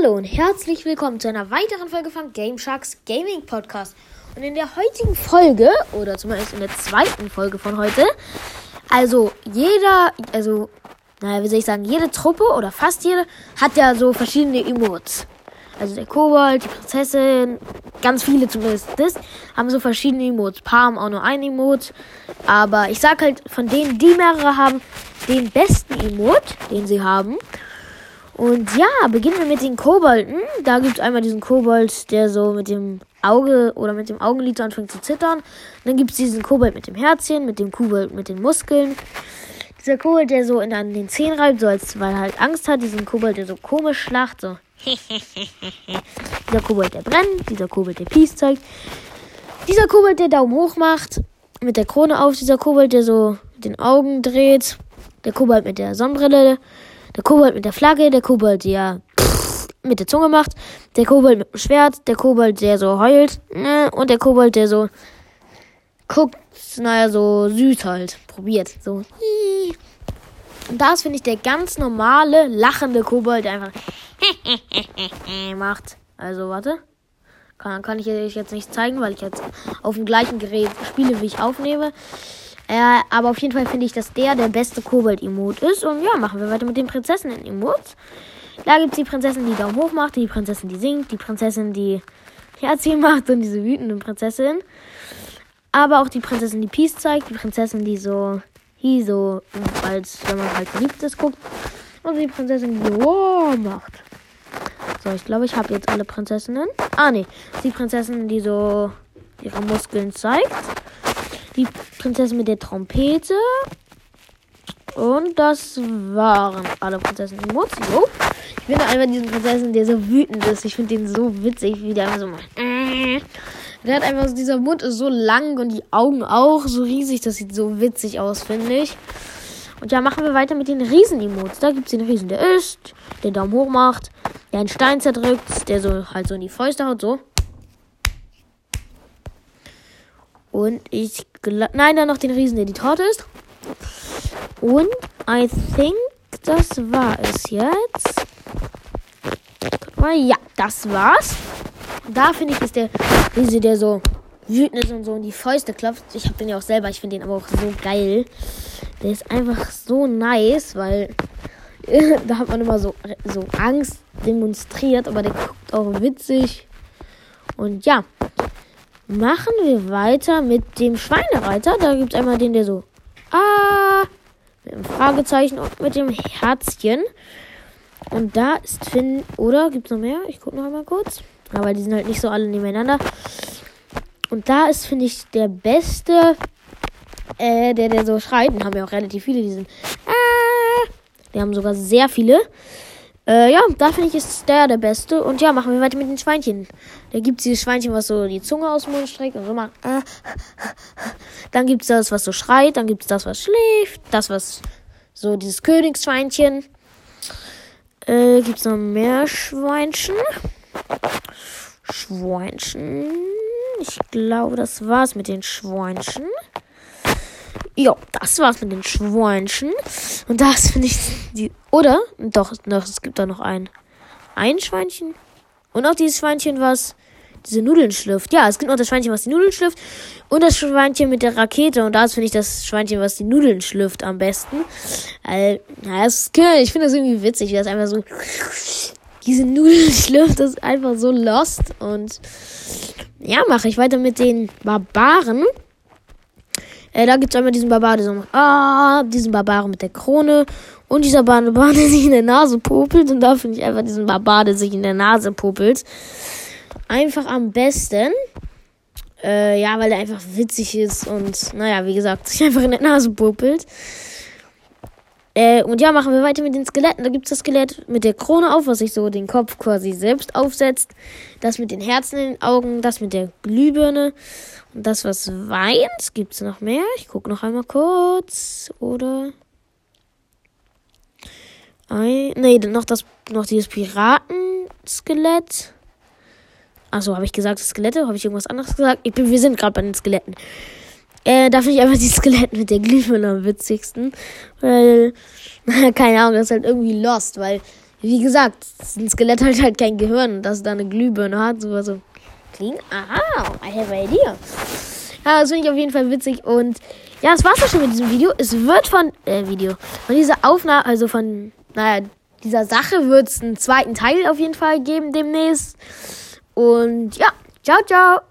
Hallo und herzlich willkommen zu einer weiteren Folge von Game Sharks Gaming Podcast. Und in der heutigen Folge, oder zumindest in der zweiten Folge von heute, also jeder, also, naja, wie soll ich sagen, jede Truppe oder fast jede hat ja so verschiedene Emotes. Also der Kobold, die Prinzessin, ganz viele zumindest, das, haben so verschiedene Emotes. Paar haben auch nur ein Emote. Aber ich sag halt, von denen, die mehrere haben, den besten Emote, den sie haben. Und ja, beginnen wir mit den Kobolden. Da gibt es einmal diesen Kobold, der so mit dem Auge oder mit dem Augenlid anfängt zu zittern. Dann gibt es diesen Kobold mit dem Herzchen, mit dem Kobold mit den Muskeln. Dieser Kobold, der so in, an den Zehen reibt, so als weil er halt Angst hat. Diesen Kobold, der so komisch lacht, so. dieser Kobold, der brennt. Dieser Kobold, der Peace zeigt. Dieser Kobold, der Daumen hoch macht. Mit der Krone auf. Dieser Kobold, der so den Augen dreht. Der Kobold mit der Sonnenbrille. Der Kobold mit der Flagge, der Kobold, der mit der Zunge macht, der Kobold mit dem Schwert, der Kobold, der so heult, ne, und der Kobold, der so guckt, naja, so süß halt, probiert, so. Und das finde ich der ganz normale, lachende Kobold, der einfach macht. Also, warte. Kann, kann ich euch jetzt nicht zeigen, weil ich jetzt auf dem gleichen Gerät spiele, wie ich aufnehme. Äh, aber auf jeden Fall finde ich, dass der der beste Kobold-Emote ist. Und ja, machen wir weiter mit den Prinzessinnen-Emotes. Da gibt es die Prinzessin, die Daumen hoch macht, die Prinzessin, die singt, die Prinzessin, die Herzchen macht und diese wütende Prinzessin. Aber auch die Prinzessin, die Peace zeigt, die Prinzessin, die so, hier so, als wenn man halt verliebt ist, guckt. Und die Prinzessin, die wow macht. So, ich glaube, ich habe jetzt alle Prinzessinnen. Ah, nee. Die Prinzessin, die so ihre Muskeln zeigt die Prinzessin mit der Trompete. Und das waren alle Prinzessinnen. Mozio. Ich finde einfach diesen Prinzessin, der so wütend ist. Ich finde den so witzig, wie der einfach so macht. Der hat einfach, dieser Mund ist so lang und die Augen auch so riesig. Das sieht so witzig aus, finde ich. Und ja, machen wir weiter mit den Riesen-Emotes. Da gibt es den Riesen, der isst, der Daumen hoch macht, der einen Stein zerdrückt, der so halt so in die Fäuste haut, so. Und ich glaube. Nein, dann noch den Riesen, der die Torte ist. Und I think, das war es jetzt. Ja, das war's. Da finde ich, ist der Riese, der so wütend ist und so in die Fäuste klopft. Ich habe den ja auch selber, ich finde den aber auch so geil. Der ist einfach so nice, weil da hat man immer so, so Angst demonstriert, aber der guckt auch witzig. Und ja, machen wir weiter mit dem Schweinereiter. Da gibt es einmal den, der so Ah mit dem Fragezeichen und mit dem Herzchen. Und da ist Finn, oder? Gibt es noch mehr? Ich gucke noch einmal kurz. Aber die sind halt nicht so alle nebeneinander. Und da ist, finde ich, der beste, äh, der, der so schreit. Den haben wir auch relativ viele, die sind, ah, die haben sogar sehr viele. Äh, ja, da finde ich, ist der der Beste. Und ja, machen wir weiter mit den Schweinchen. Da gibt es dieses Schweinchen, was so die Zunge aus dem Mund streckt und so macht. Dann gibt es das, was so schreit. Dann gibt es das, was schläft. Das, was so dieses Königsschweinchen. Äh, gibt es noch mehr Schweinchen? Schweinchen. Ich glaube, das war's mit den Schweinchen. Ja, das war's mit den Schweinchen. Und das finde ich die. Oder? Doch, doch, es gibt da noch ein. Ein Schweinchen. Und auch dieses Schweinchen, was diese Nudeln schlüpft. Ja, es gibt noch das Schweinchen, was die Nudeln schlüpft. Und das Schweinchen mit der Rakete. Und das finde ich das Schweinchen, was die Nudeln schlüpft, am besten. Äh, ja, das ist, ich finde das irgendwie witzig, wie das einfach so. Diese Nudeln schlüpft, das ist einfach so lost. Und ja, mache ich weiter mit den Barbaren. Äh, da gibt es einmal diesen Barbar, so ah, diesen Barbar mit der Krone und dieser Barbar, der sich in der Nase popelt. Und da finde ich einfach diesen Barbar, der sich in der Nase popelt. Einfach am besten. Äh, ja, weil der einfach witzig ist und, naja, wie gesagt, sich einfach in der Nase popelt. Äh, und ja, machen wir weiter mit den Skeletten. Da gibt es das Skelett mit der Krone auf, was sich so den Kopf quasi selbst aufsetzt. Das mit den Herzen in den Augen, das mit der Glühbirne. Und das, was weint. Gibt es noch mehr? Ich gucke noch einmal kurz. Oder. Ein, nee, noch das, noch dieses Piratenskelett. Achso, habe ich gesagt, Skelette? Habe ich irgendwas anderes gesagt? Ich bin, wir sind gerade bei den Skeletten. Äh, da finde ich einfach die Skelette mit der Glühbirne am witzigsten. Weil, keine Ahnung, das ist halt irgendwie lost, weil wie gesagt, ein Skelett hat halt kein Gehirn, dass es da eine Glühbirne hat, so also klingt. Aha, I have an idea. Ja, das finde ich auf jeden Fall witzig und ja, das war's auch schon mit diesem Video. Es wird von äh, Video von dieser Aufnahme, also von naja, dieser Sache wird es einen zweiten Teil auf jeden Fall geben demnächst. Und ja, ciao, ciao.